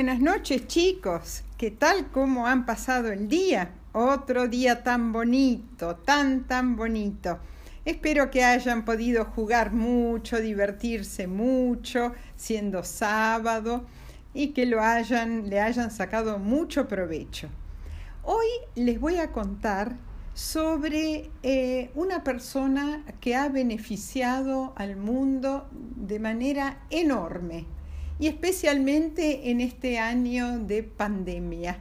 buenas noches chicos. ¿Qué tal? ¿Cómo han pasado el día? Otro día tan bonito, tan, tan bonito. Espero que hayan podido jugar mucho, divertirse mucho, siendo sábado, y que lo hayan, le hayan sacado mucho provecho. Hoy les voy a contar sobre eh, una persona que ha beneficiado al mundo de manera enorme y especialmente en este año de pandemia.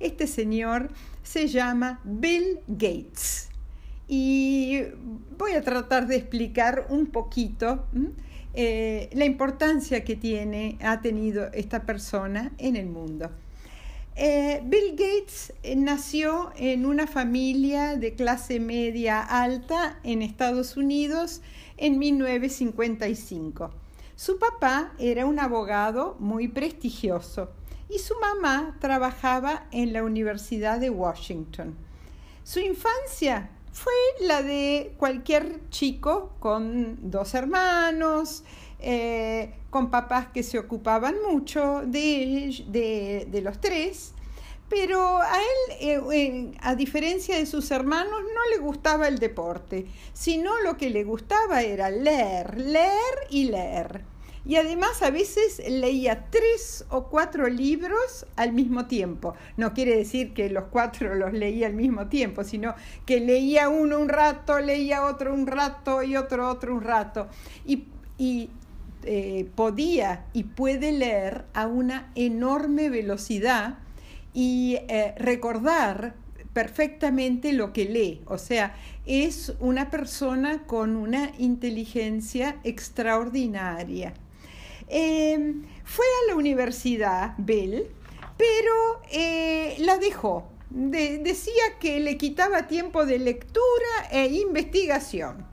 Este señor se llama Bill Gates y voy a tratar de explicar un poquito eh, la importancia que tiene, ha tenido esta persona en el mundo. Eh, Bill Gates eh, nació en una familia de clase media alta en Estados Unidos en 1955. Su papá era un abogado muy prestigioso y su mamá trabajaba en la Universidad de Washington. Su infancia fue la de cualquier chico con dos hermanos, eh, con papás que se ocupaban mucho de, de, los tres, pero a él, eh, a diferencia de sus hermanos, no le gustaba el deporte, sino lo que le gustaba era leer, leer y leer. Y además a veces leía tres o cuatro libros al mismo tiempo. No quiere decir que los cuatro los leía al mismo tiempo, sino que leía uno un rato, leía otro un rato y otro otro un rato. Y, eh, podía y puede leer a una enorme velocidad y eh, recordar perfectamente lo que lee. O sea, es una persona con una inteligencia extraordinaria. Em, fue a la universidad, Bell, pero eh, la dejó. decía que le quitaba tiempo de lectura e investigación.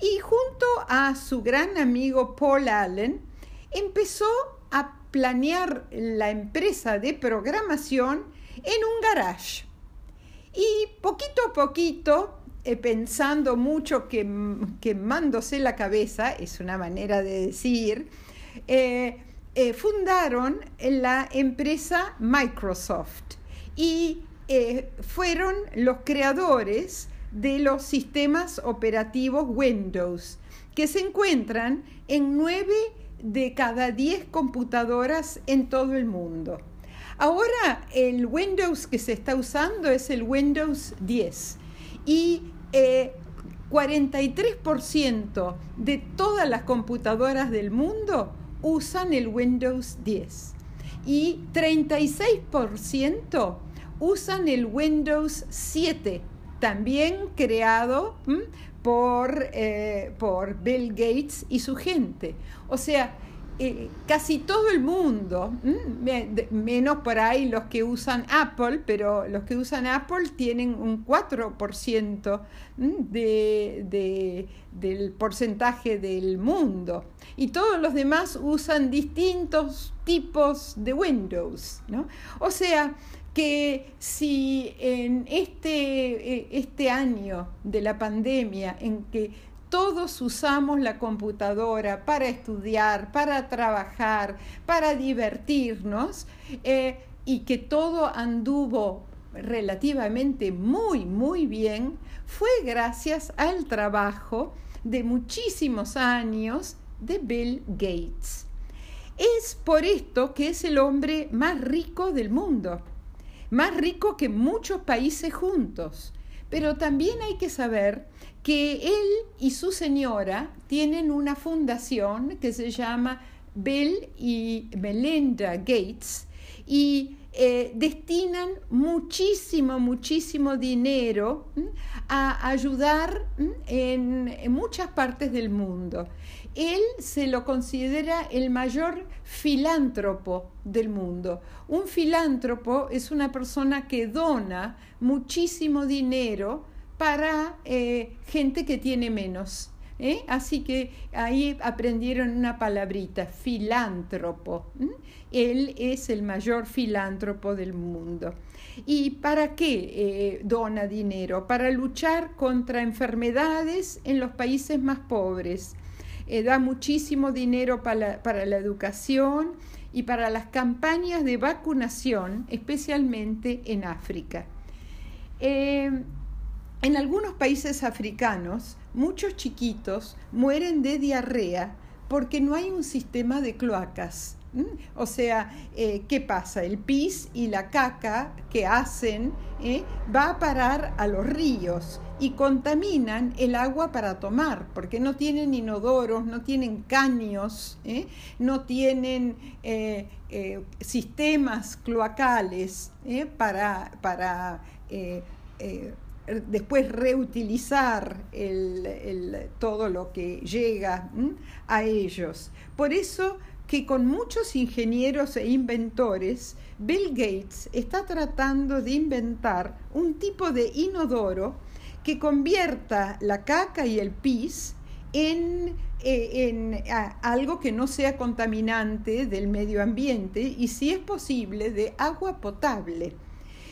Y junto a su gran amigo Paul Allen, empezó a planear la empresa de programación en un garage. Y poquito a poquito, eh, pensando mucho, quemándose la cabeza, es una manera de decir, eh, eh, fundaron la empresa Microsoft y eh, fueron los creadores de los sistemas operativos Windows, que se encuentran en nueve de cada diez computadoras en todo el mundo. Ahora el Windows que se está usando es el Windows 10 y 43% de todas las computadoras del mundo usan el Windows 10 y 36% usan el Windows 7, también creado por, eh, por Bill Gates y su gente. O sea, eh, casi todo el mundo, menos por ahí los que usan Apple, pero los que usan Apple tienen un 4% de, del porcentaje del mundo. Y todos los demás usan distintos tipos de Windows. O sea, que si en este, eh, este año de la pandemia en que todos usamos la computadora para estudiar, para trabajar, para divertirnos eh, y que todo anduvo relativamente muy, muy bien, fue gracias al trabajo de muchísimos años de Bill Gates. Es por esto que es el hombre más rico del mundo, más rico que muchos países juntos. Pero también hay que saber que él y su señora tienen una fundación que se llama Bill y Melinda Gates y eh, destinan muchísimo, muchísimo dinero a ayudar en, muchas partes del mundo. Él se lo considera el mayor filántropo del mundo. Un filántropo es una persona que dona muchísimo dinero para eh, gente que tiene menos. ¿Eh? Así que ahí aprendieron una palabrita, filántropo. Él es el mayor filántropo del mundo. ¿Y para qué eh, dona dinero? Para luchar contra enfermedades en los países más pobres. da muchísimo dinero para la educación y para las campañas de vacunación, especialmente en África. Eh, en algunos países africanos, muchos chiquitos mueren de diarrea porque no hay un sistema de cloacas. O sea, eh, ¿qué pasa? El pis y la caca que hacen eh, va a parar a los ríos y contaminan el agua para tomar, porque no tienen inodoros, no tienen caños, eh, no tienen sistemas cloacales para, para después reutilizar todo lo que llega a ellos. Por eso que con muchos ingenieros e inventores, Bill Gates está tratando de inventar un tipo de inodoro que convierta la caca y el pis en, eh, algo que no sea contaminante del medio ambiente y si es posible de agua potable.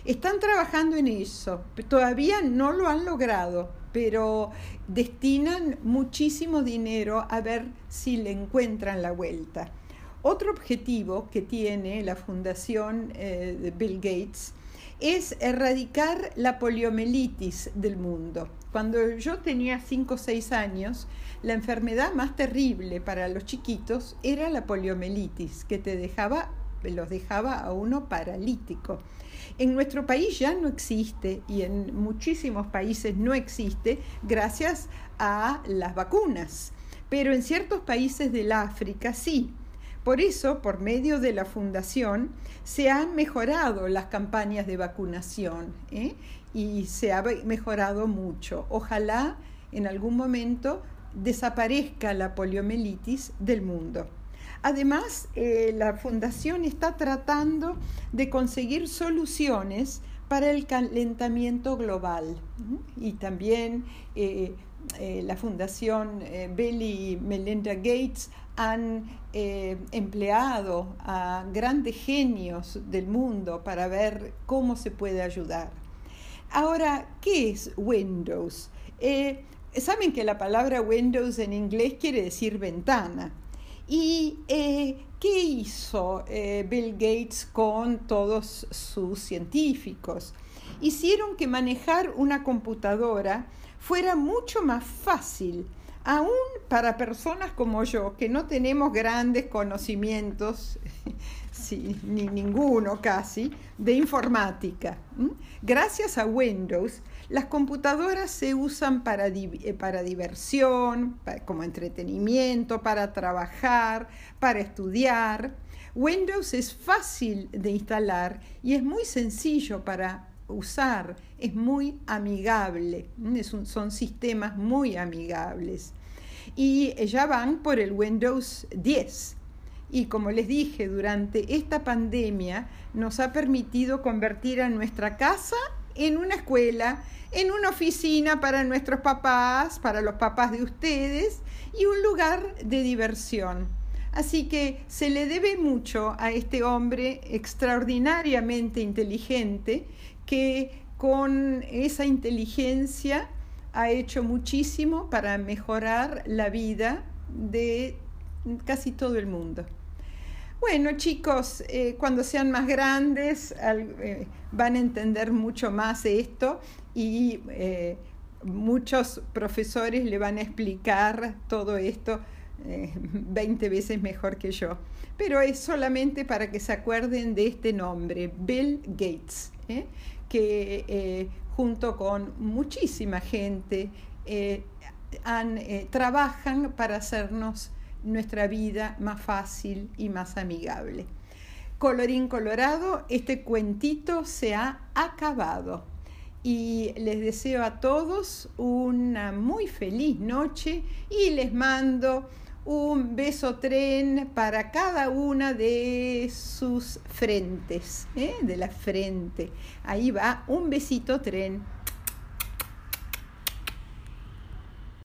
Están trabajando en eso, todavía no lo han logrado, pero destinan muchísimo dinero a ver si le encuentran la vuelta. Otro objetivo que tiene la fundación eh, de Bill Gates es erradicar la poliomielitis del mundo. Cuando yo tenía 5 o 6 años, la enfermedad más terrible para los chiquitos era la poliomielitis, que te dejaba, los dejaba a uno paralítico. En nuestro país ya no existe y en muchísimos países no existe gracias a las vacunas, pero en ciertos países del África sí. Por eso, por medio de la fundación, se han mejorado las campañas de vacunación ¿eh? y se ha mejorado mucho. Ojalá en algún momento desaparezca la poliomielitis del mundo. Además, eh, la Fundación está tratando de conseguir soluciones para el calentamiento global y también eh, eh, la Fundación Bill y Melinda Gates han empleado a grandes genios del mundo para ver cómo se puede ayudar. Ahora, ¿qué es Windows? Saben que la palabra Windows en inglés quiere decir ventana. ¿Y eh, qué hizo eh, Bill Gates con todos sus científicos? Hicieron que manejar una computadora fuera mucho más fácil, aún para personas como yo, que no tenemos grandes conocimientos, ni ninguno casi, de informática. Gracias a Windows, las computadoras se usan para, eh, para diversión, como entretenimiento, para trabajar, para estudiar. Windows es fácil de instalar y es muy sencillo para usar, es muy amigable, son sistemas muy amigables. Y ya van por el Windows 10. Y como les dije, durante esta pandemia nos ha permitido convertir a nuestra casa en una escuela, en una oficina para nuestros papás, para los papás de ustedes y un lugar de diversión. Así que se le debe mucho a este hombre extraordinariamente inteligente que con esa inteligencia ha hecho muchísimo para mejorar la vida de casi todo el mundo. Bueno, chicos, eh, cuando sean más grandes eh, van a entender mucho más esto y eh, muchos profesores le van a explicar todo esto 20 veces mejor que yo. Pero es solamente para que se acuerden de este nombre, Bill Gates, que junto con muchísima gente trabajan para hacernos nuestra vida más fácil y más amigable. Colorín colorado, este cuentito se ha acabado y les deseo a todos una muy feliz noche y les mando un beso tren para cada una de sus frentes, ¿eh? de la frente. Ahí va un besito tren.